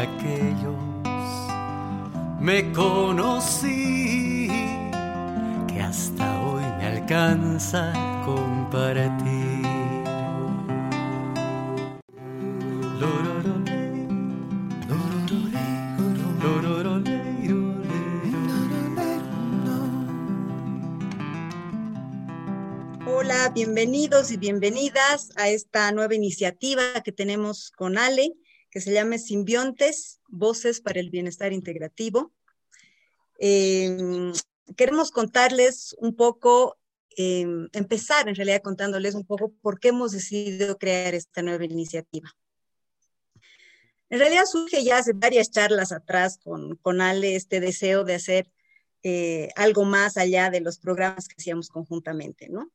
aquellos me conocí, que hasta hoy me alcanza compartir. Hola, bienvenidos y bienvenidas a esta nueva iniciativa que tenemos con Ale, que se llama Simbiontes, Voces para el Bienestar Integrativo. Em, queremos contarles un poco, em, empezar en realidad contándoles un poco por qué hemos decidido crear esta nueva iniciativa. En realidad surge ya hace varias charlas atrás con, con Ale este deseo de hacer eh, algo más allá de los programas que hacíamos conjuntamente, ¿no?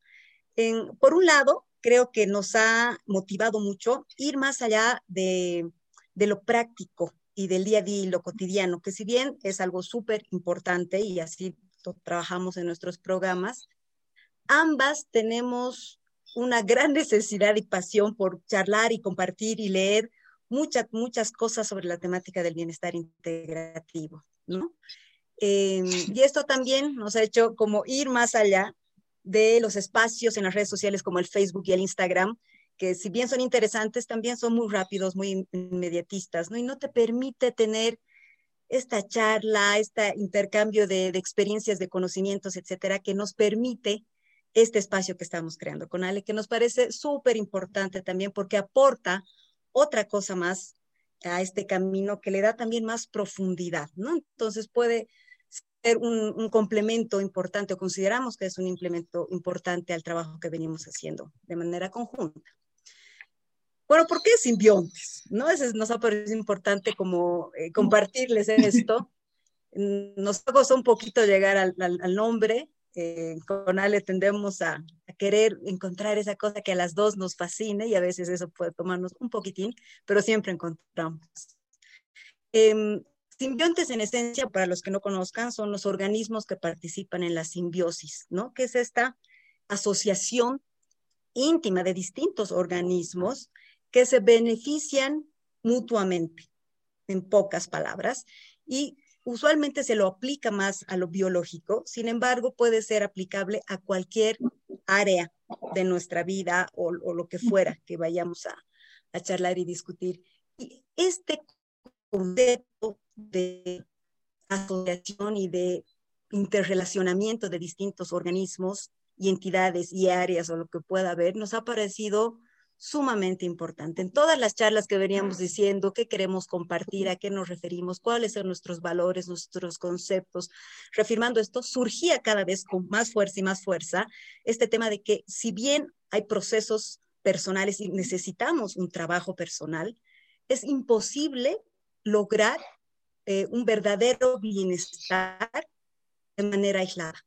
por un lado, creo que nos ha motivado mucho ir más allá de, de lo práctico y del día a día y lo cotidiano, que si bien es algo súper importante y así trabajamos en nuestros programas, ambas tenemos una gran necesidad y pasión por charlar y compartir y leer muchas, muchas cosas sobre la temática del bienestar integrativo, ¿no? Em, y esto también nos ha hecho como ir más allá de los espacios en las redes sociales como el Facebook y el Instagram, que si bien son interesantes, también son muy rápidos, muy inmediatistas, ¿no? Y no te permite tener esta charla, este intercambio de, experiencias, de conocimientos, etcétera, que nos permite este espacio que estamos creando con Ale, que nos parece súper importante también porque aporta otra cosa más a este camino que le da también más profundidad, ¿no? Entonces puede ser un, un, complemento importante o consideramos que es un implemento importante al trabajo que venimos haciendo de manera conjunta. Bueno, ¿por qué simbiontes? ¿No? Eso nos ha parecido importante como eh, compartirles esto. Nos costó un poquito llegar al, nombre. Eh, con Ale tendemos a, querer encontrar esa cosa que a las dos nos fascine y a veces eso puede tomarnos un poquitín, pero siempre encontramos. Eh, simbiontes en esencia, para los que no conozcan, son los organismos que participan en la simbiosis, ¿no? Que es esta asociación íntima de distintos organismos que se benefician mutuamente, en pocas palabras, y usualmente se lo aplica más a lo biológico, sin embargo, puede ser aplicable a cualquier área de nuestra vida o, lo que fuera que vayamos a, a charlar y discutir. Y este concepto de asociación y de interrelacionamiento de distintos organismos y entidades y áreas o lo que pueda haber, nos ha parecido sumamente importante. En todas las charlas que veníamos diciendo qué queremos compartir, a qué nos referimos, cuáles son nuestros valores, nuestros conceptos, reafirmando esto, surgía cada vez con más fuerza y más fuerza este tema de que si bien hay procesos personales y necesitamos un trabajo personal, es imposible lograr eh, un verdadero bienestar de manera aislada.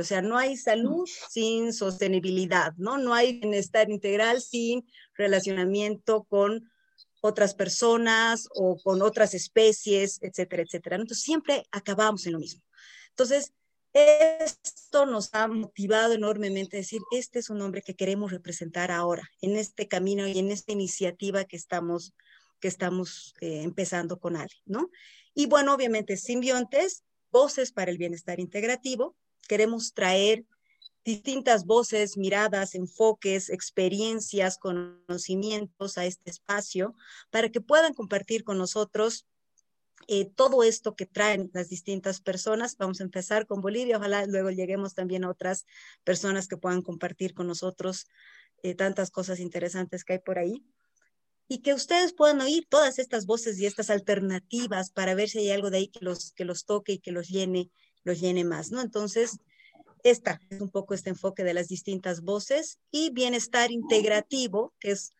O sea, no hay salud sin sostenibilidad, ¿no? No hay bienestar integral sin relacionamiento con otras personas o con otras especies, etcétera, etcétera. Entonces, siempre acabamos en lo mismo. Entonces, esto nos ha motivado enormemente a decir, este es un hombre que queremos representar ahora, en este camino y en esta iniciativa que estamos, que estamos eh, empezando con Ale, ¿no? Y bueno, obviamente, simbiontes, voces para el bienestar integrativo, queremos traer distintas voces, miradas, enfoques, experiencias, conocimientos a este espacio para que puedan compartir con nosotros eh, todo esto que traen las distintas personas. Vamos a empezar con Bolivia, ojalá luego lleguemos también a otras personas que puedan compartir con nosotros eh, tantas cosas interesantes que hay por ahí. Y que ustedes puedan oír todas estas voces y estas alternativas para ver si hay algo de ahí que los, que los toque y que los llene los llene más, ¿no? Entonces, esta es un poco este enfoque de las distintas voces y bienestar integrativo, que es,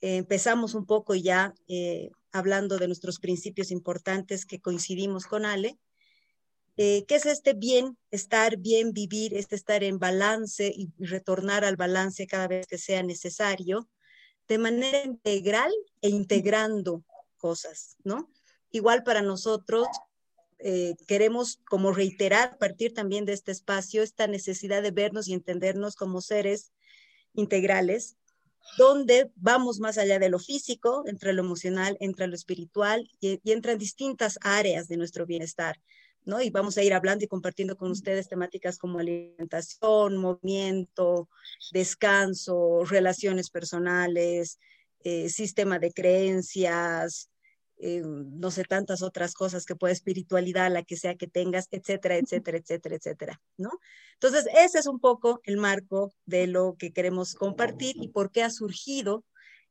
eh, empezamos un poco ya eh, hablando de nuestros principios importantes que coincidimos con Ale, eh, que es este bien, estar bien, vivir, este estar en balance y retornar al balance cada vez que sea necesario, de manera integral e integrando cosas, ¿no? Igual para nosotros, eh, queremos como reiterar a partir también de este espacio esta necesidad de vernos y entendernos como seres integrales donde vamos más allá de lo físico, entre lo emocional, entre lo espiritual y, y entran distintas áreas de nuestro bienestar. ¿no? Y vamos a ir hablando y compartiendo con ustedes temáticas como alimentación, movimiento, descanso, relaciones personales, eh, sistema de creencias, eh, no sé, tantas otras cosas que puede espiritualidad, la que sea que tengas, etcétera, etcétera, etcétera, etcétera, ¿no? Entonces, ese es un poco el marco de lo que queremos compartir y por qué ha surgido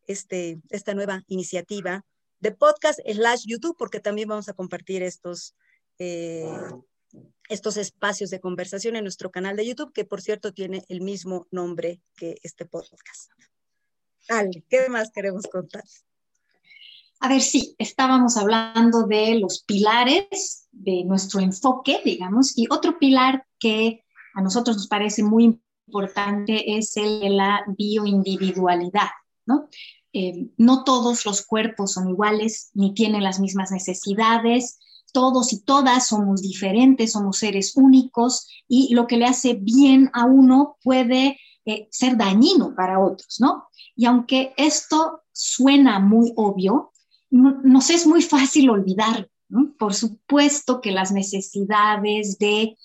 este, esta nueva iniciativa de podcast slash YouTube, porque también vamos a compartir estos, eh, estos espacios de conversación en nuestro canal de YouTube, que por cierto tiene el mismo nombre que este podcast. Ale, ¿qué más queremos contar? A ver, sí, estábamos hablando de los pilares de nuestro enfoque, digamos, y otro pilar que a nosotros nos parece muy importante es el de la bioindividualidad, ¿no? Eh, no todos los cuerpos son iguales ni tienen las mismas necesidades, todos y todas somos diferentes, somos seres únicos y lo que le hace bien a uno puede eh, ser dañino para otros, ¿no? Y aunque esto suena muy obvio, no, nos es muy fácil olvidar. Por supuesto que las necesidades de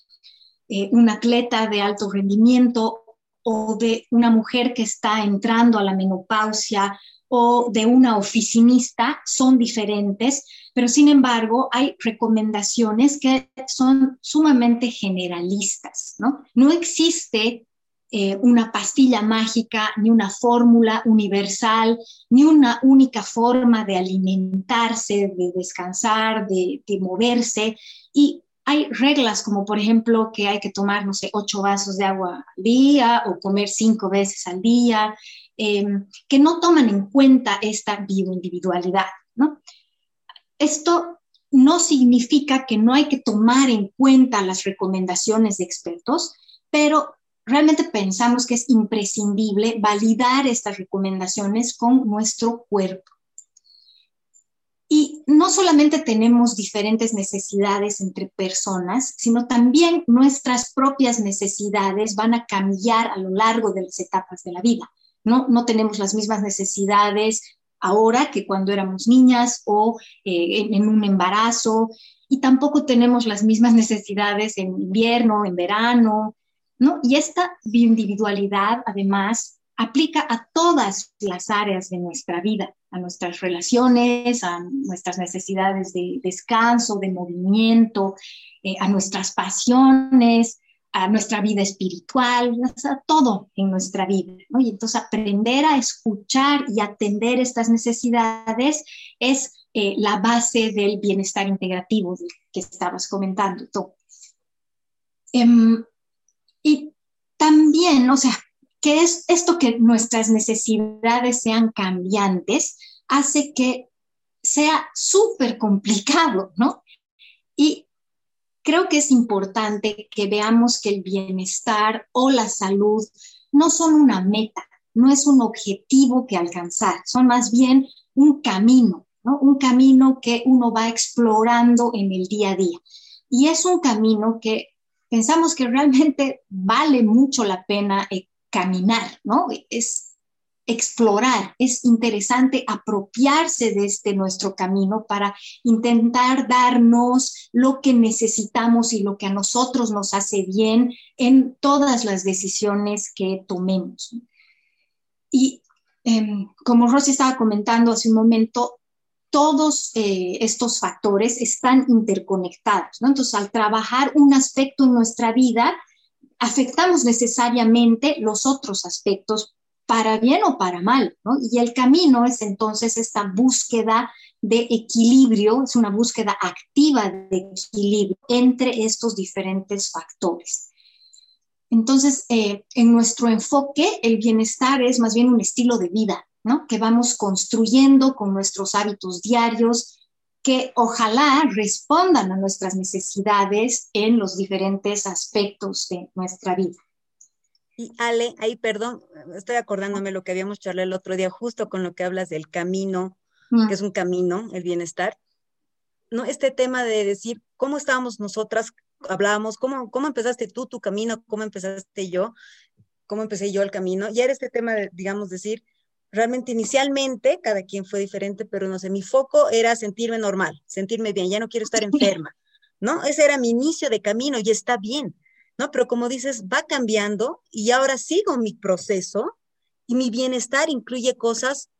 eh, un atleta de alto rendimiento o de una mujer que está entrando a la menopausia o de una oficinista son diferentes, pero sin embargo hay recomendaciones que son sumamente generalistas, ¿no? No existe eh, una pastilla mágica, ni una fórmula universal, ni una única forma de alimentarse, de descansar, de, moverse. Y hay reglas como, por ejemplo, que hay que tomar, no sé, ocho vasos de agua al día o comer cinco veces al día, em, que no toman en cuenta esta bioindividualidad, ¿no? Esto no significa que no hay que tomar en cuenta las recomendaciones de expertos, pero realmente pensamos que es imprescindible validar estas recomendaciones con nuestro cuerpo. Y no solamente tenemos diferentes necesidades entre personas, sino también nuestras propias necesidades van a cambiar a lo largo de las etapas de la vida. No, no tenemos las mismas necesidades ahora que cuando éramos niñas o eh, en, en un embarazo, y tampoco tenemos las mismas necesidades en invierno, en verano, y esta bioindividualidad, además, aplica a todas las áreas de nuestra vida, a nuestras relaciones, a nuestras necesidades de descanso, de movimiento, eh, a nuestras pasiones, a nuestra vida espiritual, a todo en nuestra vida. Y entonces aprender a escuchar y atender estas necesidades es eh, la base del bienestar integrativo que estabas comentando tú. Em, y también, o sea, que es esto que nuestras necesidades sean cambiantes, hace que sea súper complicado, ¿no? Y creo que es importante que veamos que el bienestar o la salud no son una meta, no es un objetivo que alcanzar, son más bien un camino, ¿no? Un camino que uno va explorando en el día a día. Y es un camino que pensamos que realmente vale mucho la pena eh, caminar, ¿no? Es explorar, es interesante apropiarse de este nuestro camino para intentar darnos lo que necesitamos y lo que a nosotros nos hace bien en todas las decisiones que tomemos. Y em, como Rosy estaba comentando hace un momento, todos eh, estos factores están interconectados. Entonces, al trabajar un aspecto en nuestra vida, afectamos necesariamente los otros aspectos para bien o para mal. Y el camino es entonces esta búsqueda de equilibrio, es una búsqueda activa de equilibrio entre estos diferentes factores. Entonces, eh, en nuestro enfoque, el bienestar es más bien un estilo de vida, que vamos construyendo con nuestros hábitos diarios, que ojalá respondan a nuestras necesidades en los diferentes aspectos de nuestra vida. Y Ale, ahí perdón, estoy acordándome lo que habíamos charlado el otro día, justo con lo que hablas del camino, mm. que es un camino, el bienestar. ¿No? Este tema de decir cómo estábamos nosotras, hablábamos, cómo, cómo empezaste tú tu camino, cómo empezaste yo, cómo empecé yo el camino, y era este tema de, digamos, decir, realmente inicialmente, cada quien fue diferente, pero no sé, mi foco era sentirme normal, sentirme bien, ya no quiero estar enferma, ¿no? Ese era mi inicio de camino y está bien, ¿no? Pero como dices, va cambiando y ahora sigo mi proceso y mi bienestar incluye cosas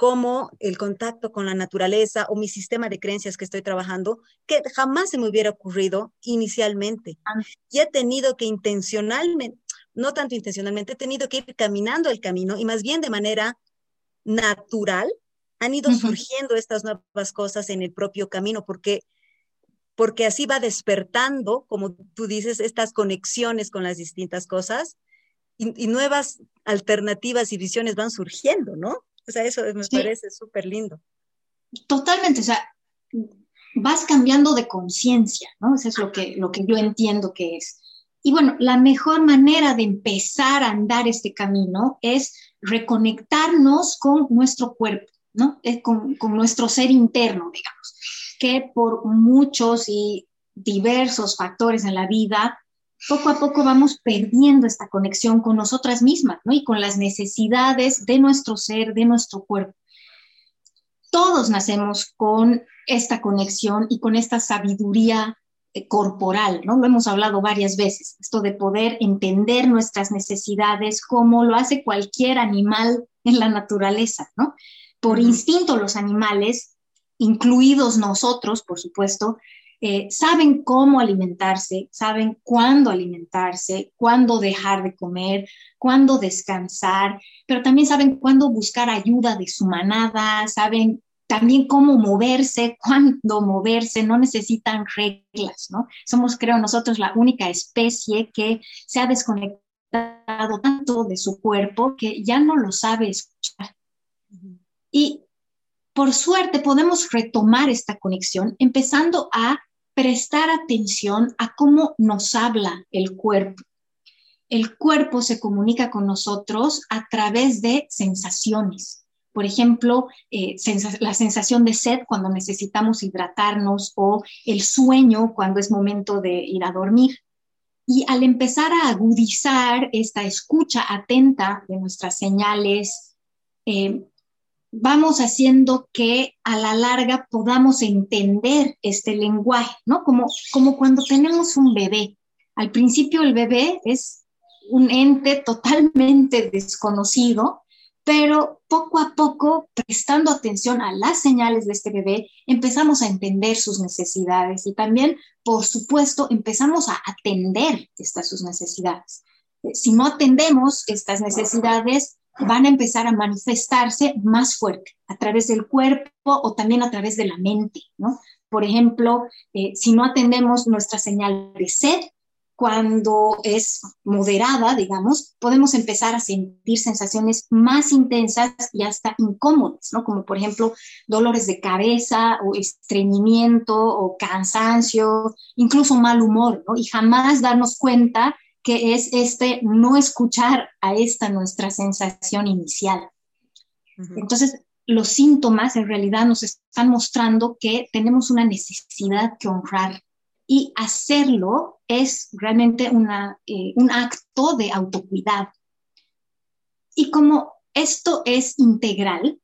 como el contacto con la naturaleza o mi sistema de creencias que estoy trabajando, que jamás se me hubiera ocurrido inicialmente. Y he tenido que intencionalmente, no tanto intencionalmente, he tenido que ir caminando el camino y más bien de manera natural han ido surgiendo estas nuevas cosas en el propio camino, porque, porque así va despertando, como tú dices, estas conexiones con las distintas cosas y nuevas alternativas y visiones van surgiendo, ¿no? O sea, eso me parece súper lindo. Totalmente, o sea, vas cambiando de conciencia, ¿no? Eso es lo que, lo que yo entiendo que es. Y bueno, la mejor manera de empezar a andar este camino es reconectarnos con nuestro cuerpo, ¿no? Eh, con, nuestro ser interno, digamos, que por muchos y diversos factores en la vida poco a poco vamos perdiendo esta conexión con nosotras mismas, ¿no? Y con las necesidades de nuestro ser, de nuestro cuerpo. Todos nacemos con esta conexión y con esta sabiduría corporal, ¿no? Lo hemos hablado varias veces, esto de poder entender nuestras necesidades como lo hace cualquier animal en la naturaleza, ¿no? Por instinto los animales, incluidos nosotros, por supuesto, eh, saben cómo alimentarse, saben cuándo alimentarse, cuándo dejar de comer, cuándo descansar, pero también saben cuándo buscar ayuda de su manada, saben también cómo moverse, cuándo moverse, no necesitan reglas, ¿no? Somos, creo, nosotros la única especie que se ha desconectado tanto de su cuerpo que ya no lo sabe escuchar. Y por suerte podemos retomar esta conexión empezando a prestar atención a cómo nos habla el cuerpo. El cuerpo se comunica con nosotros a través de sensaciones. Por ejemplo, eh, la sensación de sed cuando necesitamos hidratarnos o el sueño cuando es momento de ir a dormir. Y al empezar a agudizar esta escucha atenta de nuestras señales, eh, vamos haciendo que a la larga podamos entender este lenguaje, ¿no? Como, como cuando tenemos un bebé. Al principio el bebé es un ente totalmente desconocido, pero poco a poco, prestando atención a las señales de este bebé, empezamos a entender sus necesidades y también, por supuesto, empezamos a atender estas sus necesidades. Si no atendemos estas necesidades, van a empezar a manifestarse más fuerte a través del cuerpo o también a través de la mente, ¿no? Por ejemplo, eh, si no atendemos nuestra señal de sed, cuando es moderada, digamos, podemos empezar a sentir sensaciones más intensas y hasta incómodas, ¿no? Como por ejemplo dolores de cabeza o estreñimiento o cansancio, incluso mal humor, ¿no? Y jamás darnos cuenta que es este no escuchar a esta nuestra sensación inicial. Entonces, los síntomas en realidad nos están mostrando que tenemos una necesidad que honrar y hacerlo es realmente una, eh, un acto de autocuidado. Y como esto es integral,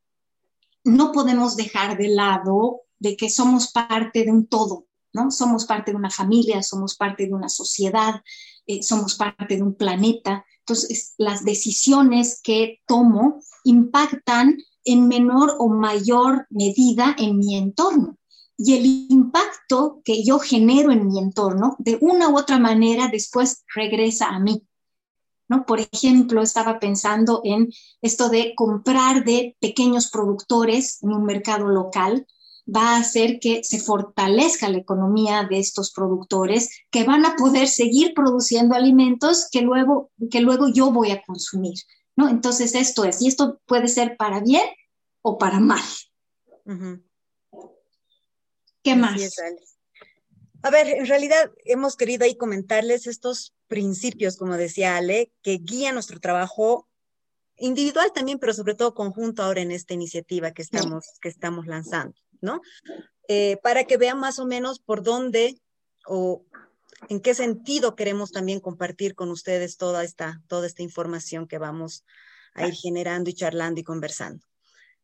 no podemos dejar de lado de que somos parte de un todo, ¿no? Somos parte de una familia, somos parte de una sociedad, eh, somos parte de un planeta. Entonces, las decisiones que tomo impactan en menor o mayor medida en mi entorno. Y el impacto que yo genero en mi entorno, de una u otra manera, después regresa a mí. ¿No? Por ejemplo, estaba pensando en esto de comprar de pequeños productores en un mercado local va a hacer que se fortalezca la economía de estos productores que van a poder seguir produciendo alimentos que luego, que luego yo voy a consumir. ¿no? Entonces esto es, y esto puede ser para bien o para mal. ¿Qué más? a ver, en realidad hemos querido ahí comentarles estos principios, como decía Ale, que guían nuestro trabajo individual también, pero sobre todo conjunto ahora en esta iniciativa que estamos, que estamos lanzando. ¿no? Eh, para que vean más o menos por dónde o en qué sentido queremos también compartir con ustedes toda esta, toda esta información que vamos a ir generando y charlando y conversando.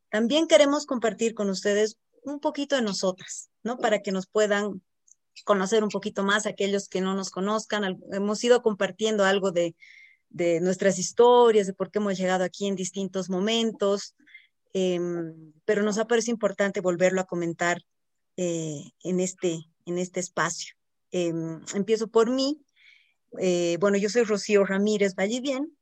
También queremos compartir con ustedes un poquito de nosotras, ¿no? Para que nos puedan conocer un poquito más aquellos que no nos conozcan. Hemos ido compartiendo algo de, de nuestras historias, de por qué hemos llegado aquí en distintos momentos, em, pero nos ha parecido importante volverlo a comentar eh, en, este, en este espacio. Em, empiezo por mí. Eh, bueno, yo soy Rocío Ramírez Vallivien.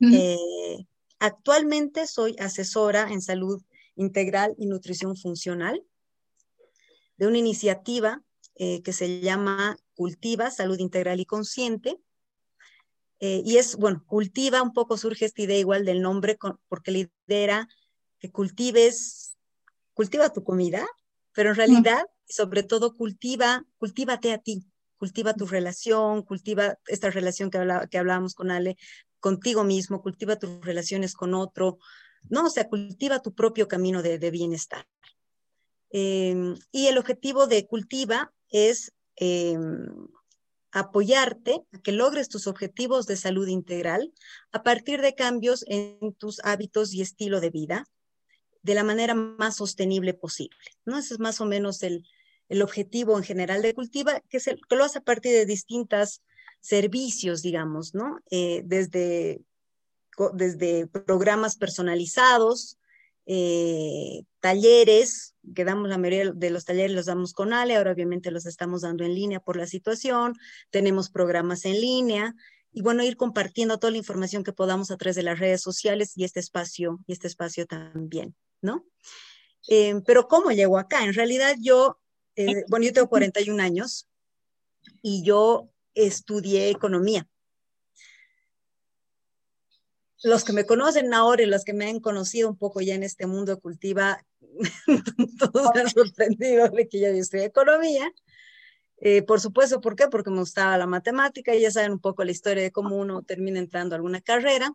Eh, actualmente soy asesora en salud integral y nutrición funcional de una iniciativa que se llama Cultiva Salud Integral y Consciente, eh, y es, bueno, cultiva, un poco surge esta idea igual del nombre, porque la idea era que cultives, cultiva tu comida, pero en realidad, sobre todo, cultiva, cultívate a ti, cultiva tu relación, cultiva esta relación que, que hablábamos con Ale, contigo mismo, cultiva tus relaciones con otro, ¿no? O sea, cultiva tu propio camino de, bienestar. Em, y el objetivo de cultiva es em, apoyarte a que logres tus objetivos de salud integral a partir de cambios en tus hábitos y estilo de vida de la manera más sostenible posible. ¿no? Ese es más o menos el, objetivo en general de Cultiva, que, es el, que lo hace a partir de distintos servicios, digamos, ¿no? Eh, desde, desde programas personalizados, eh, talleres, que damos la mayoría de los talleres los damos con Ale, ahora obviamente los estamos dando en línea por la situación, tenemos programas en línea y bueno, ir compartiendo toda la información que podamos a través de las redes sociales y este espacio, y este espacio también, ¿no? Eh, pero ¿cómo llego acá? En realidad yo, eh, bueno, yo tengo 41 años y yo estudié economía los que me conocen ahora y los que me han conocido un poco ya en este mundo de cultiva, todos me han sorprendido de que yo estudié economía. Eh, por supuesto, ¿por qué? Porque me gustaba la matemática y ya saben un poco la historia de cómo uno termina entrando a alguna carrera.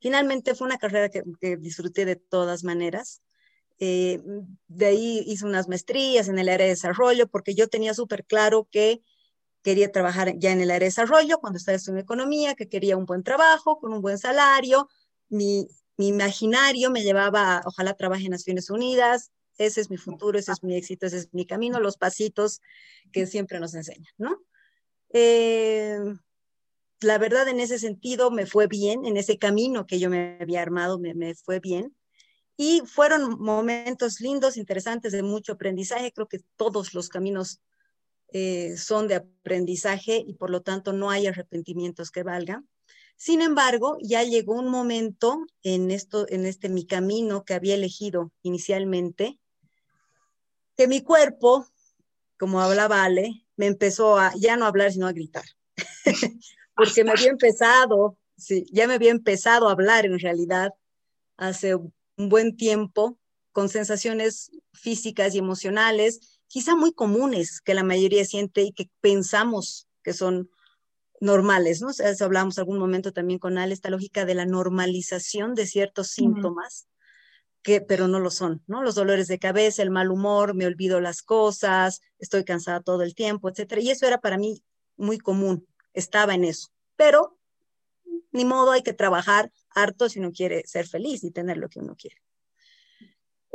Finalmente fue una carrera que, disfruté de todas maneras. Eh, de ahí hice unas maestrías en el área de desarrollo porque yo tenía súper claro que quería trabajar ya en el área de desarrollo, cuando estaba estudiando economía, que quería un buen trabajo, con un buen salario. Mi, imaginario me llevaba, ojalá trabaje en Naciones Unidas, ese es mi futuro, ese es mi éxito, ese es mi camino, los pasitos que siempre nos enseñan, ¿no? Eh, la verdad, en ese sentido, me fue bien, en ese camino que yo me había armado, me, me fue bien. Y fueron momentos lindos, interesantes, de mucho aprendizaje. Creo que todos los caminos eh, son de aprendizaje y por lo tanto no hay arrepentimientos que valgan. Sin embargo, ya llegó un momento en esto, en este mi camino que había elegido inicialmente, que mi cuerpo, como hablaba Ale, me empezó a ya no hablar, sino a gritar. Porque me había empezado, sí, ya me había empezado a hablar en realidad hace un buen tiempo con sensaciones físicas y emocionales quizá muy comunes que la mayoría siente y que pensamos que son normales, ¿no? O sea, hablamos algún momento también con Ale, esta lógica de la normalización de ciertos síntomas, que, pero no lo son, ¿no? Los dolores de cabeza, el mal humor, me olvido las cosas, estoy cansada todo el tiempo, etcétera. Y eso era para mí muy común, estaba en eso. Pero ni modo, hay que trabajar harto si uno quiere ser feliz y tener lo que uno quiere.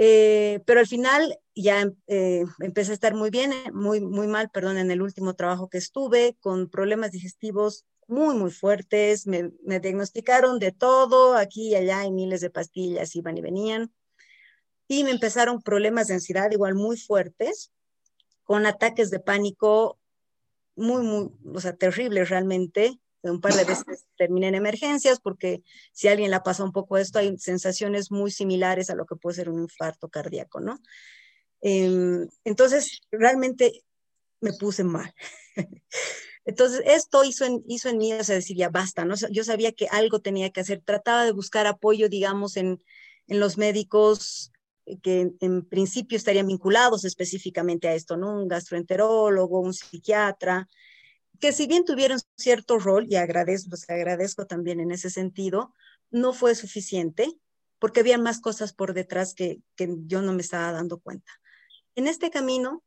Eh, pero al final ya eh, empecé a estar muy bien, eh, muy, muy mal, perdón, en el último trabajo que estuve, con problemas digestivos muy, muy fuertes. Me, me diagnosticaron de todo, aquí y allá, y miles de pastillas iban y venían. Y me empezaron problemas de ansiedad igual muy fuertes, con ataques de pánico muy, muy, o sea, terribles realmente un par de veces terminé en emergencias porque si alguien la pasa un poco esto, hay sensaciones muy similares a lo que puede ser un infarto cardíaco, ¿no? Em, entonces, realmente me puse mal. Entonces, esto hizo en, hizo en mí, o sea, decir, ya basta, ¿no? Yo sabía que algo tenía que hacer. Trataba de buscar apoyo, digamos, en, en los médicos que en, principio estarían vinculados específicamente a esto, ¿no? Un gastroenterólogo, un psiquiatra, que si bien tuvieron cierto rol, y agradezco, los agradezco también en ese sentido, no fue suficiente porque había más cosas por detrás que, que yo no me estaba dando cuenta. En este camino,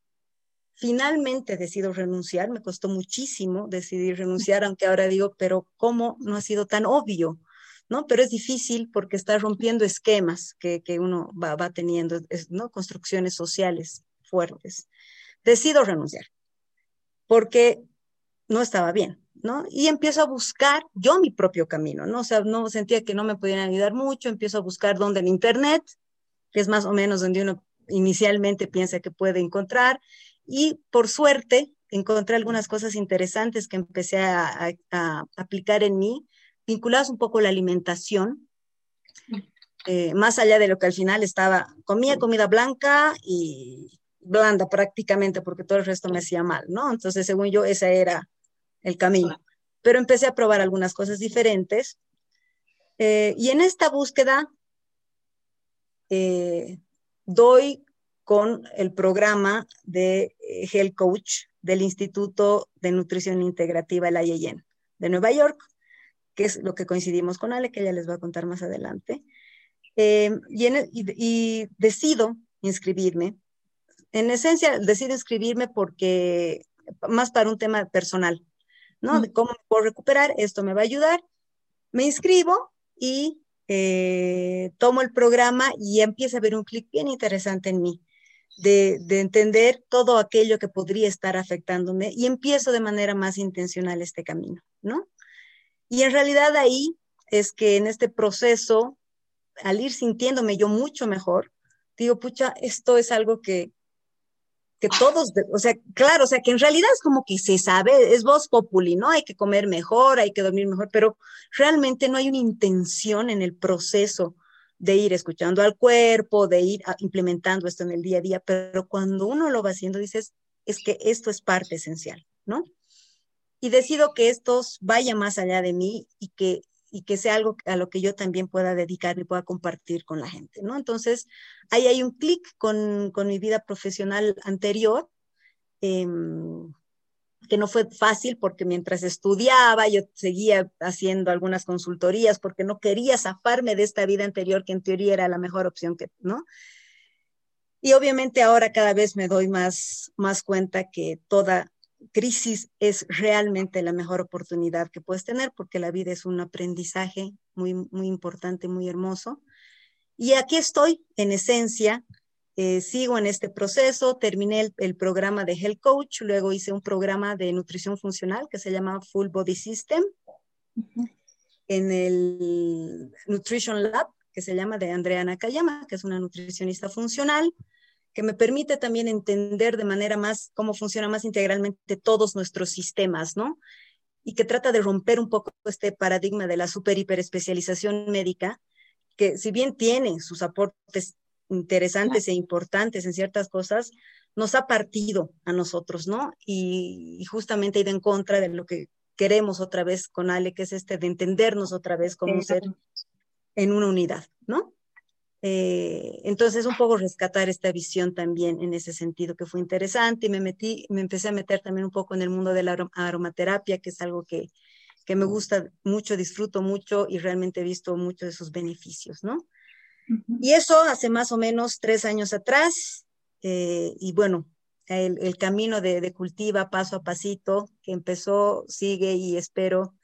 finalmente decido renunciar, me costó muchísimo decidir renunciar, aunque ahora digo, pero ¿cómo no ha sido tan obvio? ¿no? Pero es difícil porque está rompiendo esquemas que, uno va, teniendo, ¿no? Construcciones sociales fuertes. Decido renunciar porque no estaba bien, ¿no? Y empiezo a buscar yo mi propio camino, ¿no? O sea, no sentía que no me podían ayudar mucho, empiezo a buscar dónde en Internet, que es más o menos donde uno inicialmente piensa que puede encontrar, y por suerte encontré algunas cosas interesantes que empecé a, aplicar en mí, vinculadas un poco a la alimentación, eh, más allá de lo que al final estaba, comía comida blanca y blanda prácticamente, porque todo el resto me hacía mal, ¿no? Entonces, según yo, ese era el camino. Pero empecé a probar algunas cosas diferentes. Eh, y en esta búsqueda eh, doy con el programa de eh, Health Coach del Instituto de Nutrición Integrativa, el IAN, de Nueva York, que es lo que coincidimos con Ale, que ella les va a contar más adelante. y, y, decido inscribirme. En esencia, decido inscribirme porque, más para un tema personal, ¿no? De cómo puedo recuperar, esto me va a ayudar. Me inscribo y eh, tomo el programa y empieza a ver un clic bien interesante en mí, de, de, entender todo aquello que podría estar afectándome y empiezo de manera más intencional este camino, ¿no? Y en realidad ahí es que en este proceso, al ir sintiéndome yo mucho mejor, digo, pucha, esto es algo que, que todos, o sea, claro, o sea, que en realidad es como que se sabe, es voz populi, ¿no? Hay que comer mejor, hay que dormir mejor, pero realmente no hay una intención en el proceso de ir escuchando al cuerpo, de ir implementando esto en el día a día, pero cuando uno lo va haciendo, dices, es que esto es parte esencial, ¿no? Y decido que esto vaya más allá de mí y que y que sea algo a lo que yo también pueda dedicar y pueda compartir con la gente, ¿no? Entonces, ahí hay un clic con, con, mi vida profesional anterior, em, que no fue fácil porque mientras estudiaba yo seguía haciendo algunas consultorías porque no quería zafarme de esta vida anterior que en teoría era la mejor opción que, ¿no? Y obviamente ahora cada vez me doy más, más cuenta que toda crisis es realmente la mejor oportunidad que puedes tener porque la vida es un aprendizaje muy, muy importante, muy hermoso. Y aquí estoy, en esencia, eh, sigo en este proceso, terminé el, programa de Health Coach, luego hice un programa de nutrición funcional que se llama Full Body System, en el Nutrition Lab, que se llama de Andrea Nakayama, que es una nutricionista funcional que me permite también entender de manera más cómo funciona más integralmente todos nuestros sistemas, ¿no? Y que trata de romper un poco este paradigma de la super hiperespecialización médica, que si bien tiene sus aportes interesantes e importantes en ciertas cosas, nos ha partido a nosotros, ¿no? Y, justamente ha ido en contra de lo que queremos otra vez con Ale, que es este de entendernos otra vez como ser en una unidad, ¿no? Eh, entonces, un poco rescatar esta visión también en ese sentido que fue interesante y me metí, me empecé a meter también un poco en el mundo de la aromaterapia, que es algo que, que me gusta mucho, disfruto mucho y realmente he visto muchos de sus beneficios, ¿no? Y eso hace más o menos tres años atrás, eh, y bueno, el, el camino de, de, cultiva paso a pasito que empezó, sigue y espero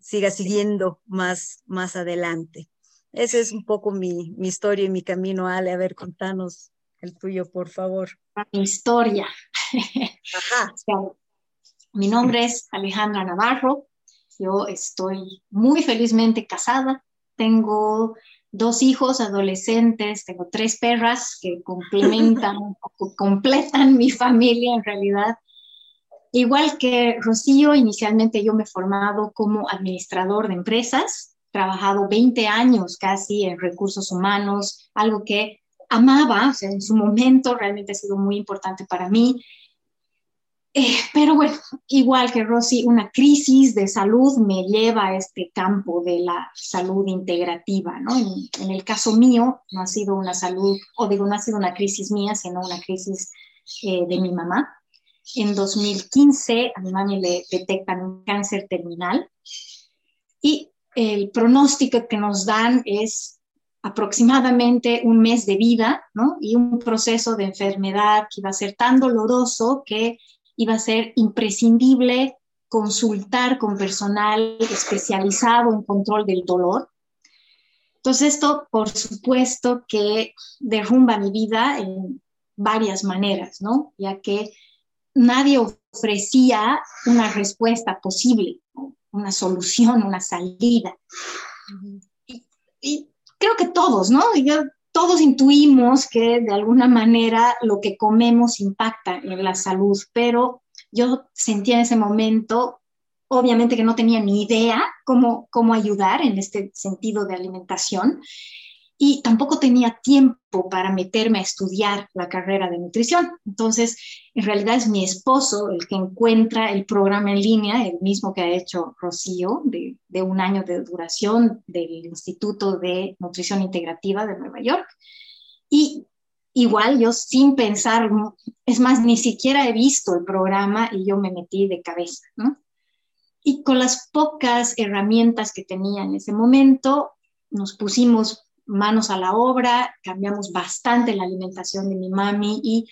siga siguiendo más, más adelante. Esa es un poco mi, historia y mi camino, Ale. A ver, contanos el tuyo, por favor. Mi historia. Ajá. Mi nombre es Alejandra Navarro. Yo estoy muy felizmente casada. Tengo dos hijos adolescentes, tengo tres perras que complementan, completan mi familia en realidad. Igual que Rocío, inicialmente yo me he formado como administrador de empresas trabajado 20 años casi en recursos humanos, algo que amaba, o sea, en su momento realmente ha sido muy importante para mí. Eh, pero bueno, igual que Rosy, una crisis de salud me lleva a este campo de la salud integrativa, ¿no? En, el caso mío, no ha sido una salud, o digo, no ha sido una crisis mía, sino una crisis eh, de mi mamá. En 2015 a mi mamá le detectan un cáncer terminal y el pronóstico que nos dan es aproximadamente un mes de vida, ¿no? Y un proceso de enfermedad que iba a ser tan doloroso que iba a ser imprescindible consultar con personal especializado en control del dolor. Entonces esto, por supuesto, que derrumba mi vida en varias maneras, ¿no? Ya que nadie ofrecía una respuesta posible, una solución, una salida. y, creo que todos, ¿no? todos intuimos que de alguna manera lo que comemos impacta en la salud, pero yo sentía en ese momento, obviamente que no tenía ni idea cómo, cómo ayudar en este sentido de alimentación y tampoco tenía tiempo para meterme a estudiar la carrera de nutrición. Entonces, en realidad es mi esposo el que encuentra el programa en línea, el mismo que ha hecho Rocío, de, un año de duración del Instituto de Nutrición Integrativa de Nueva York. Y igual yo sin pensar, es más, ni siquiera he visto el programa y yo me metí de cabeza. Y con las pocas herramientas que tenía en ese momento, nos pusimos manos a la obra, cambiamos bastante la alimentación de mi mami y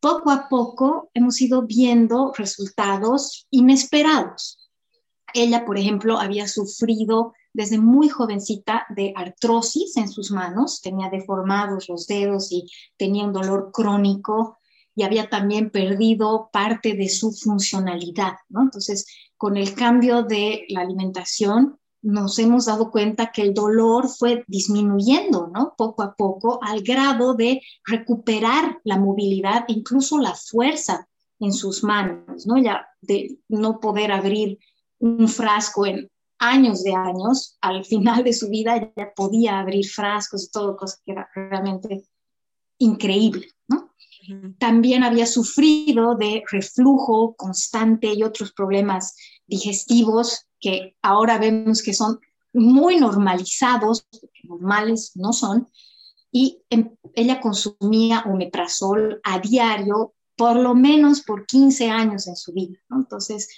poco a poco hemos ido viendo resultados inesperados. Ella, por ejemplo, había sufrido desde muy jovencita de artrosis en sus manos, tenía deformados los dedos y tenía un dolor crónico y había también perdido parte de su funcionalidad. Entonces, con el cambio de la alimentación, nos hemos dado cuenta que el dolor fue disminuyendo, ¿no? Poco a poco, al grado de recuperar la movilidad, incluso la fuerza en sus manos, ¿no? Ya de no poder abrir un frasco en años de años, al final de su vida ya podía abrir frascos y todo, cosa que era realmente increíble, ¿no? También había sufrido de reflujo constante y otros problemas digestivos que ahora vemos que son muy normalizados, normales no son, y em, ella consumía omeprazol a diario por lo menos por 15 años en su vida. Entonces,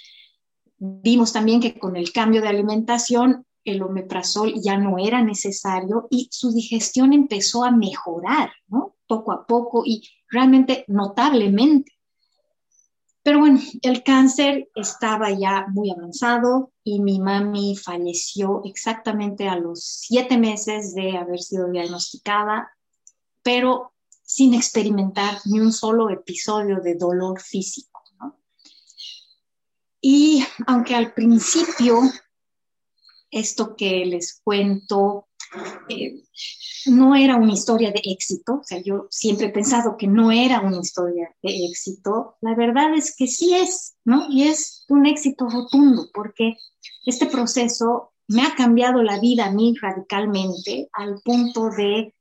vimos también que con el cambio de alimentación, el omeprazol ya no era necesario y su digestión empezó a mejorar, ¿no? Poco a poco y realmente notablemente. Pero bueno, el cáncer estaba ya muy avanzado y mi mami falleció exactamente a los siete meses de haber sido diagnosticada, pero sin experimentar ni un solo episodio de dolor físico. Y aunque al principio esto que les cuento eh, no era una historia de éxito, o sea, yo siempre he pensado que no era una historia de éxito, la verdad es que sí es, ¿no? Y es un éxito rotundo, porque este proceso me ha cambiado la vida a mí radicalmente al punto de,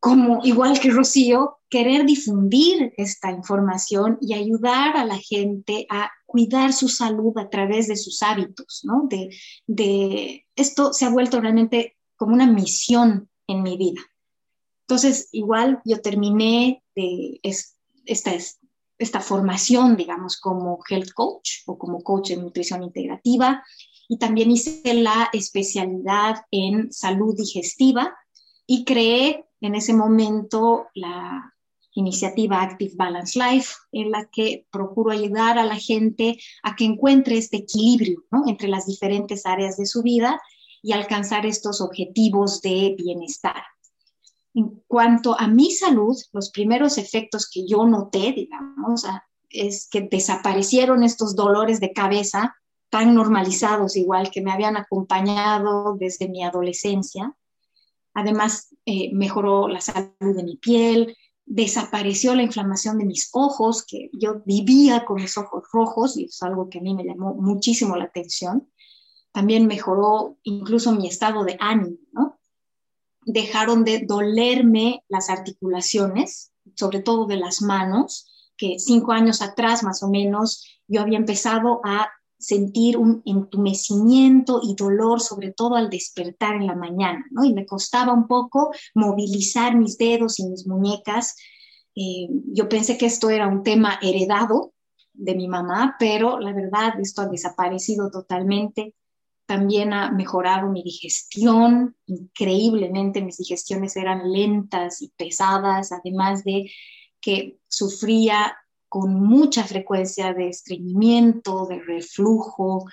como igual que Rocío, querer difundir esta información y ayudar a la gente a cuidar su salud a través de sus hábitos, ¿no? De, de esto se ha vuelto realmente como una misión en mi vida. Entonces, igual yo terminé de esta, esta formación, digamos, como health coach o como coach en nutrición integrativa y también hice la especialidad en salud digestiva y creé en ese momento la iniciativa Active Balance Life, en la que procuro ayudar a la gente a que encuentre este equilibrio entre las diferentes áreas de su vida y alcanzar estos objetivos de bienestar. En cuanto a mi salud, los primeros efectos que yo noté, digamos, es que desaparecieron estos dolores de cabeza tan normalizados, igual que me habían acompañado desde mi adolescencia. Además, eh, mejoró la salud de mi piel, desapareció la inflamación de mis ojos, que yo vivía con mis ojos rojos y es algo que a mí me llamó muchísimo la atención también mejoró incluso mi estado de ánimo, ¿no? Dejaron de dolerme las articulaciones, sobre todo de las manos, que cinco años atrás más o menos yo había empezado a sentir un entumecimiento y dolor, sobre todo al despertar en la mañana, ¿no? Y me costaba un poco movilizar mis dedos y mis muñecas. Eh, yo pensé que esto era un tema heredado de mi mamá, pero la verdad esto ha desaparecido totalmente también ha mejorado mi digestión, increíblemente mis digestiones eran lentas y pesadas, además de que sufría con mucha frecuencia de estreñimiento, de reflujo,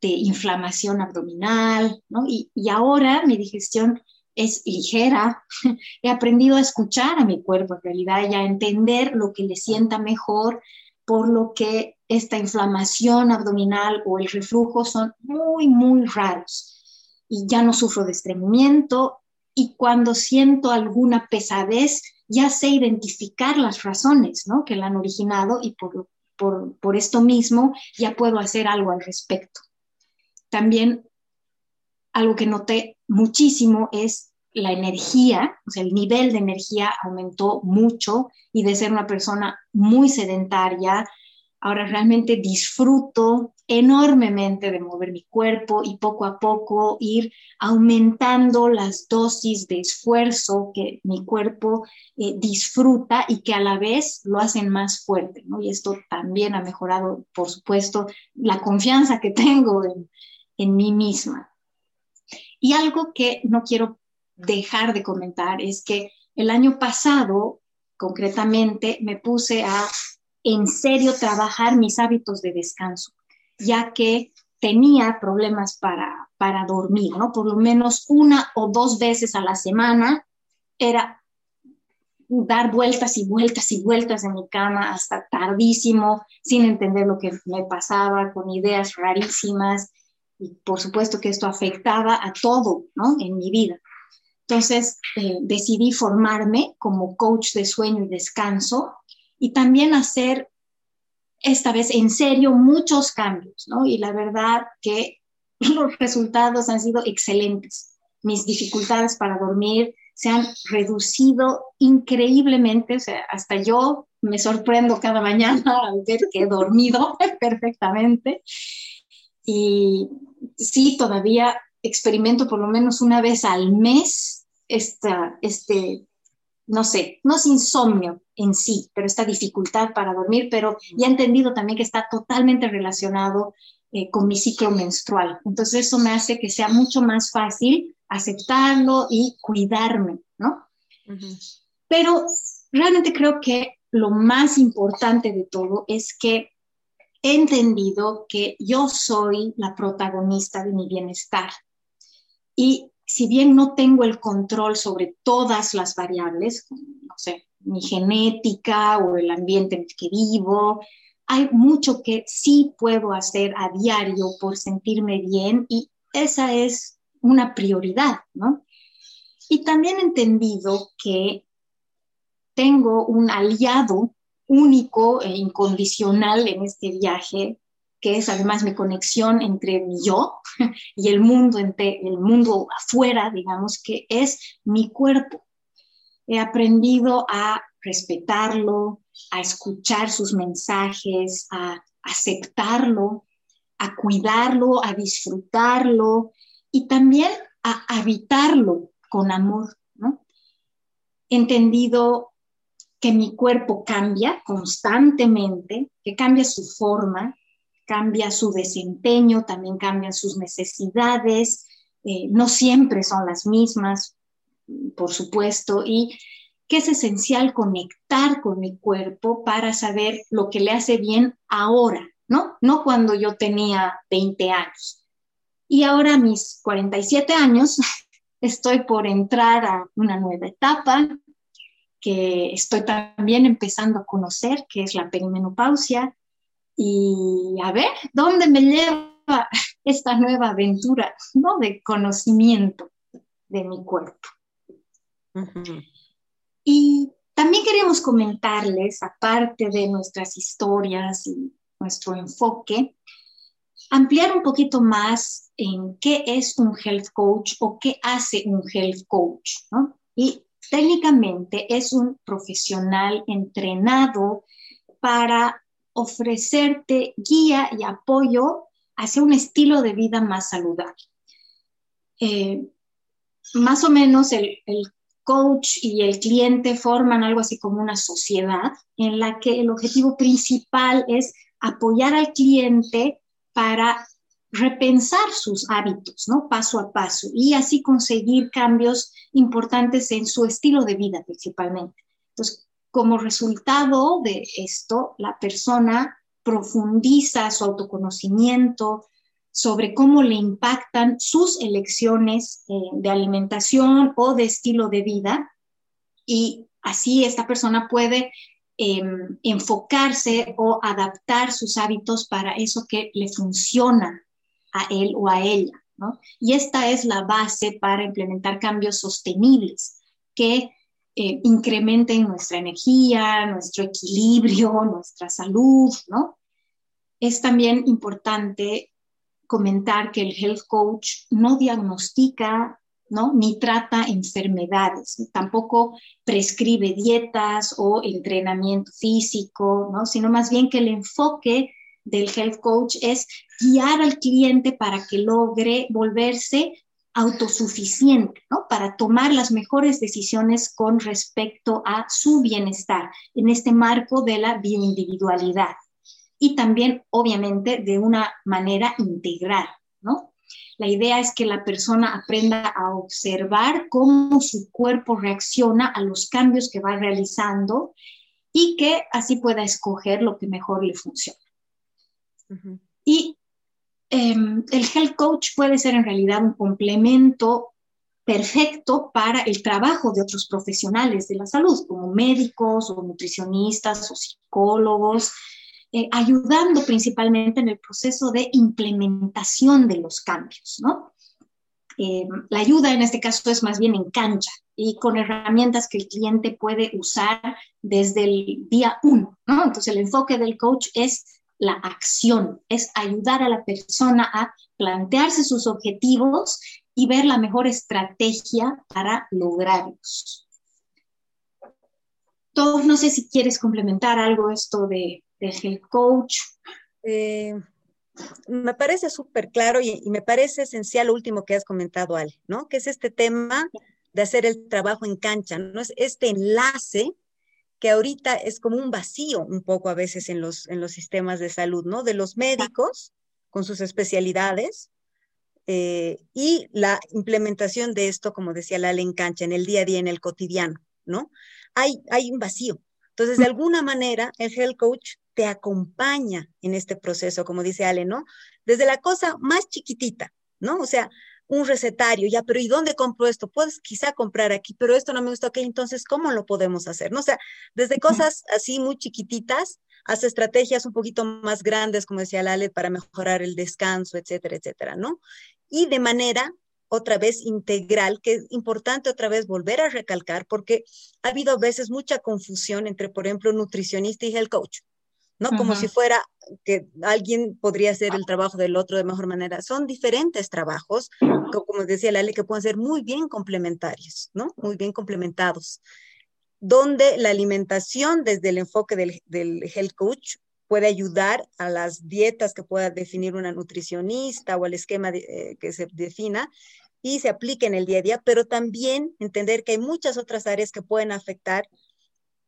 de inflamación abdominal, ¿no? Y, y ahora mi digestión es ligera. He aprendido a escuchar a mi cuerpo en realidad y a entender lo que le sienta mejor, por lo que esta inflamación abdominal o el reflujo son muy, muy raros. Y ya no sufro de estreñimiento y cuando siento alguna pesadez, ya sé identificar las razones ¿no? que la han originado y por, por, por esto mismo ya puedo hacer algo al respecto. También algo que noté muchísimo es la energía, o sea, el nivel de energía aumentó mucho y de ser una persona muy sedentaria, ahora realmente disfruto enormemente de mover mi cuerpo y poco a poco ir aumentando las dosis de esfuerzo que mi cuerpo eh, disfruta y que a la vez lo hacen más fuerte, ¿no? Y esto también ha mejorado, por supuesto, la confianza que tengo en, en mí misma. Y algo que no quiero dejar de comentar es que el año pasado, concretamente, me puse a en serio trabajar mis hábitos de descanso, ya que tenía problemas para, para dormir, ¿no? Por lo menos una o dos veces a la semana era dar vueltas y vueltas y vueltas en mi cama hasta tardísimo, sin entender lo que me pasaba, con ideas rarísimas. Y por supuesto que esto afectaba a todo, ¿no? En mi vida. Entonces eh, decidí formarme como coach de sueño y descanso y también hacer esta vez en serio muchos cambios, ¿no? Y la verdad que los resultados han sido excelentes. Mis dificultades para dormir se han reducido increíblemente, o sea, hasta yo me sorprendo cada mañana al ver que he dormido perfectamente. Y sí, todavía experimento por lo menos una vez al mes esta, este no sé, no es insomnio en sí, pero esta dificultad para dormir, pero ya he entendido también que está totalmente relacionado eh, con mi ciclo menstrual. Entonces eso me hace que sea mucho más fácil aceptarlo y cuidarme, ¿no? Pero realmente creo que lo más importante de todo es que he entendido que yo soy la protagonista de mi bienestar. Y si bien no tengo el control sobre todas las variables, no sé, mi genética o el ambiente en el que vivo, hay mucho que sí puedo hacer a diario por sentirme bien y esa es una prioridad, ¿no? Y también he entendido que tengo un aliado único e incondicional en este viaje que es además mi conexión entre mi yo y el mundo, entre el mundo afuera, digamos, que es mi cuerpo. He aprendido a respetarlo, a escuchar sus mensajes, a aceptarlo, a cuidarlo, a disfrutarlo y también a habitarlo con amor. He entendido que mi cuerpo cambia constantemente, que cambia su forma, cambia su desempeño, también cambian sus necesidades, eh, no siempre son las mismas, por supuesto, y que es esencial conectar con mi cuerpo para saber lo que le hace bien ahora, ¿no? No cuando yo tenía 20 años. Y ahora mis 47 años estoy por entrar a una nueva etapa que estoy también empezando a conocer, que es la perimenopausia, y a ver dónde me lleva esta nueva aventura, ¿no? De conocimiento de mi cuerpo. Y también queremos comentarles, aparte de nuestras historias y nuestro enfoque, ampliar un poquito más en qué es un health coach o qué hace un health coach, ¿no? Y técnicamente es un profesional entrenado para ofrecerte guía y apoyo hacia un estilo de vida más saludable. Eh, más o menos el, el, coach y el cliente forman algo así como una sociedad en la que el objetivo principal es apoyar al cliente para repensar sus hábitos, ¿no? Paso a paso y así conseguir cambios importantes en su estilo de vida principalmente. Entonces, como resultado de esto, la persona profundiza su autoconocimiento, sobre cómo le impactan sus elecciones eh, de alimentación o de estilo de vida y así esta persona puede em, enfocarse o adaptar sus hábitos para eso que le funciona a él o a ella. Y esta es la base para implementar cambios sostenibles que eh, incrementen nuestra energía, nuestro equilibrio, nuestra salud, ¿no? Es también importante comentar que el health coach no diagnostica ¿no? ni trata enfermedades, tampoco prescribe dietas o entrenamiento físico, ¿no? sino más bien que el enfoque del health coach es guiar al cliente para que logre volverse autosuficiente, ¿no? Para tomar las mejores decisiones con respecto a su bienestar en este marco de la bioindividualidad y también, obviamente, de una manera integral, ¿no? La idea es que la persona aprenda a observar cómo su cuerpo reacciona a los cambios que va realizando y que así pueda escoger lo que mejor le funciona. Y em, el health coach puede ser en realidad un complemento perfecto para el trabajo de otros profesionales de la salud, como médicos o nutricionistas o psicólogos, eh, ayudando principalmente en el proceso de implementación de los cambios, ¿no? Em, la ayuda en este caso es más bien en cancha y con herramientas que el cliente puede usar desde el día uno, ¿no? Entonces el enfoque del coach es la acción, es ayudar a la persona a plantearse sus objetivos y ver la mejor estrategia para lograrlos. Todos, no sé si quieres complementar algo esto de, del coach. Eh, me parece súper claro y, y, me parece esencial lo último que has comentado, Ale, ¿no? Que es este tema de hacer el trabajo en cancha, ¿no? Es este enlace que ahorita es como un vacío un poco a veces en los, en los sistemas de salud, ¿no? De los médicos con sus especialidades eh, y la implementación de esto, como decía Lale, en cancha, en el día a día, en el cotidiano, ¿no? Hay, hay un vacío. Entonces, de alguna manera, el health coach te acompaña en este proceso, como dice Ale, ¿no? Desde la cosa más chiquitita, ¿no? O sea, un recetario, ya, pero ¿y dónde compro esto? Puedes quizá comprar aquí, pero esto no me gusta, ok, entonces, ¿cómo lo podemos hacer? ¿No? O sea, desde cosas así muy chiquititas hasta estrategias un poquito más grandes, como decía Lale, para mejorar el descanso, etcétera, etcétera, ¿no? Y de manera otra vez integral, que es importante otra vez volver a recalcar, porque ha habido a veces mucha confusión entre, por ejemplo, nutricionista y health coach. ¿No? Como si fuera que alguien podría hacer el trabajo del otro de mejor manera. Son diferentes trabajos, como decía Lali, que pueden ser muy bien complementarios, ¿no? Muy bien complementados, donde la alimentación desde el enfoque del, del health coach puede ayudar a las dietas que pueda definir una nutricionista o el esquema eh, que se defina y se aplique en el día a día, pero también entender que hay muchas otras áreas que pueden afectar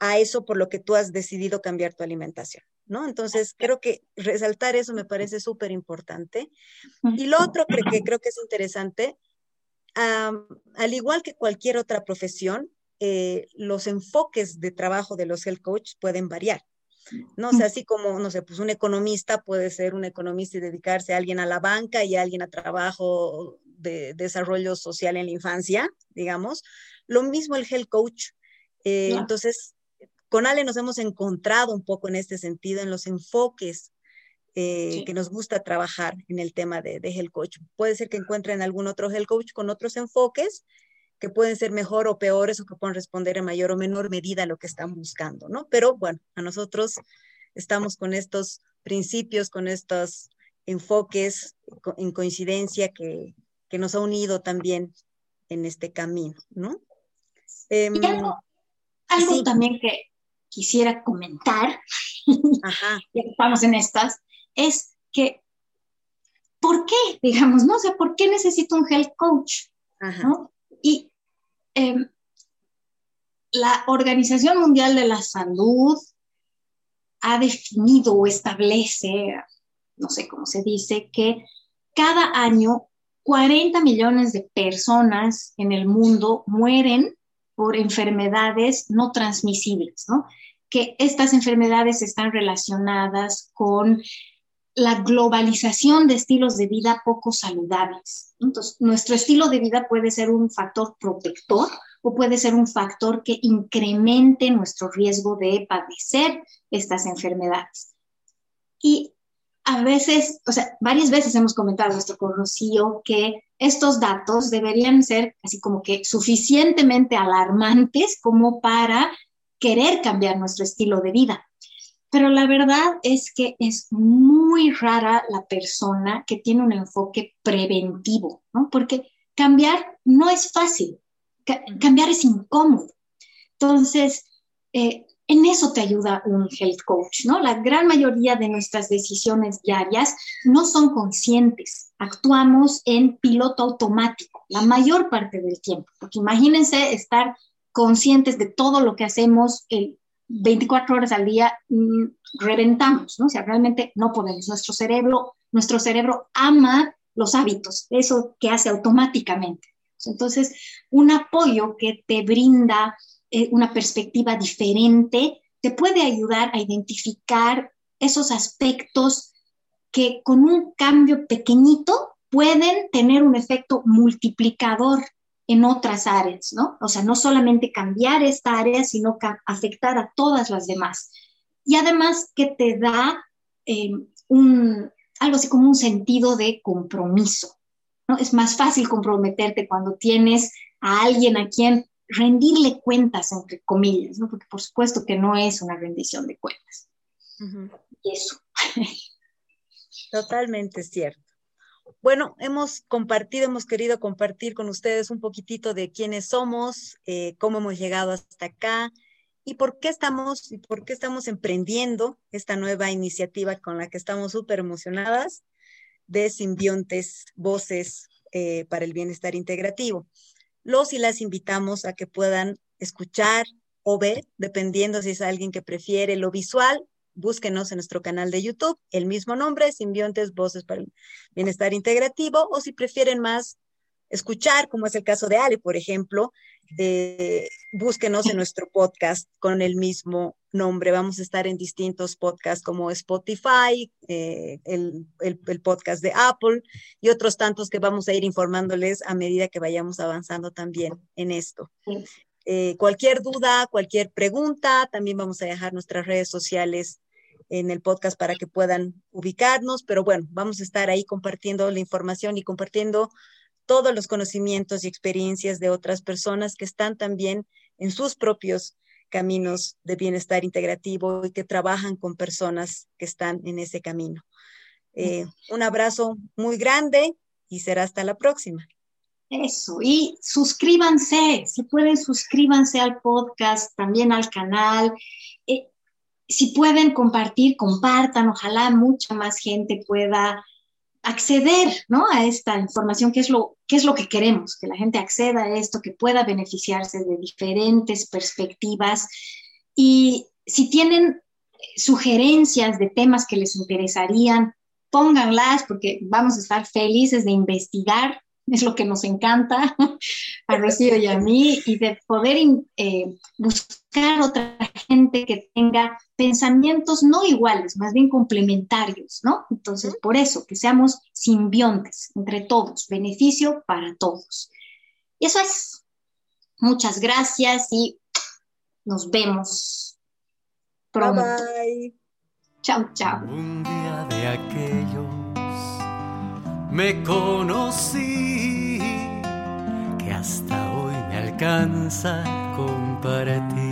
a eso por lo que tú has decidido cambiar tu alimentación. ¿No? Entonces, creo que resaltar eso me parece súper importante. Y lo otro que, creo que es interesante, al igual que cualquier otra profesión, eh, los enfoques de trabajo de los health coach pueden variar. ¿no? O sea, así como, no sé, pues un economista puede ser un economista y dedicarse a alguien a la banca y a alguien a trabajo de desarrollo social en la infancia, digamos. Lo mismo el health coach. Eh, entonces, con Ale nos hemos encontrado un poco en este sentido, en los enfoques eh, que nos gusta trabajar en el tema de, de Health Coach. Puede ser que encuentren algún otro Health Coach con otros enfoques que pueden ser mejor o peores o que puedan responder en mayor o menor medida a lo que están buscando, ¿no? Pero bueno, a nosotros estamos con estos principios, con estos enfoques en coincidencia que, que nos ha unido también en este camino, ¿no? Eh, algo, sí. también que, quisiera comentar, Ajá. ya que estamos en estas, es que, ¿por qué? Digamos, ¿no? O sea, ¿por qué necesito un health coach? Ajá. ¿no? Y eh, la Organización Mundial de la Salud ha definido o establece, no sé cómo se dice, que cada año 40 millones de personas en el mundo mueren por enfermedades no transmisibles, ¿no? Que estas enfermedades están relacionadas con la globalización de estilos de vida poco saludables. Entonces, nuestro estilo de vida puede ser un factor protector o puede ser un factor que incremente nuestro riesgo de padecer estas enfermedades. Y a veces, o sea, varias veces hemos comentado esto con Rocío, que estos datos deberían ser así como que suficientemente alarmantes como para querer cambiar nuestro estilo de vida. Pero la verdad es que es muy rara la persona que tiene un enfoque preventivo, ¿no? Porque cambiar no es fácil, cambiar es incómodo. Entonces, eh, en eso te ayuda un health coach, ¿no? La gran mayoría de nuestras decisiones diarias no son conscientes, actuamos en piloto automático la mayor parte del tiempo, porque imagínense estar conscientes de todo lo que hacemos el 24 horas al día, mm, reventamos, ¿no? O sea, realmente no podemos. Nuestro cerebro, nuestro cerebro ama los hábitos, eso que hace automáticamente. Entonces, un apoyo que te brinda eh, una perspectiva diferente, te puede ayudar a identificar esos aspectos que con un cambio pequeñito pueden tener un efecto multiplicador en otras áreas, ¿no? O sea, no solamente cambiar esta área, sino afectar a todas las demás. Y además que te da eh, un, algo así como un sentido de compromiso, ¿no? Es más fácil comprometerte cuando tienes a alguien a quien rendirle cuentas, entre comillas, ¿no? Porque por supuesto que no es una rendición de cuentas. Eso. Totalmente cierto. Bueno, hemos compartido, hemos querido compartir con ustedes un poquitito de quiénes somos, eh, cómo hemos llegado hasta acá y por qué estamos y por qué estamos emprendiendo esta nueva iniciativa con la que estamos súper emocionadas de simbiontes, voces eh, para el bienestar integrativo los y las invitamos a que puedan escuchar o ver, dependiendo si es alguien que prefiere lo visual, búsquenos en nuestro canal de YouTube, el mismo nombre, Simbiontes Voces para el Bienestar Integrativo, o si prefieren más escuchar, como es el caso de Ale, por ejemplo, eh, búsquenos en nuestro podcast con el mismo nombre. Vamos a estar en distintos podcasts como Spotify, eh, el, podcast de Apple y otros tantos que vamos a ir informándoles a medida que vayamos avanzando también en esto. Eh, cualquier duda, cualquier pregunta, también vamos a dejar nuestras redes sociales en el podcast para que puedan ubicarnos, pero bueno, vamos a estar ahí compartiendo la información y compartiendo todos los conocimientos y experiencias de otras personas que están también en sus propios caminos de bienestar integrativo y que trabajan con personas que están en ese camino. Eh, un abrazo muy grande y será hasta la próxima. Eso, y suscríbanse, si pueden, suscríbanse al podcast, también al canal. Eh, si pueden compartir, compartan, ojalá mucha más gente pueda acceder ¿no? a esta información, que es, lo, que es lo que queremos, que la gente acceda a esto, que pueda beneficiarse de diferentes perspectivas. Y si tienen sugerencias de temas que les interesarían, pónganlas porque vamos a estar felices de investigar es lo que nos encanta a Rocío y a mí, y de poder eh, buscar otra gente que tenga pensamientos no iguales, más bien complementarios, ¿no? Entonces, por eso, que seamos simbiontes entre todos, beneficio para todos. Y eso es. Muchas gracias y nos vemos pronto. Bye, Chao, chao. Un día de aquellos me conocí que hasta hoy me alcanza compartir.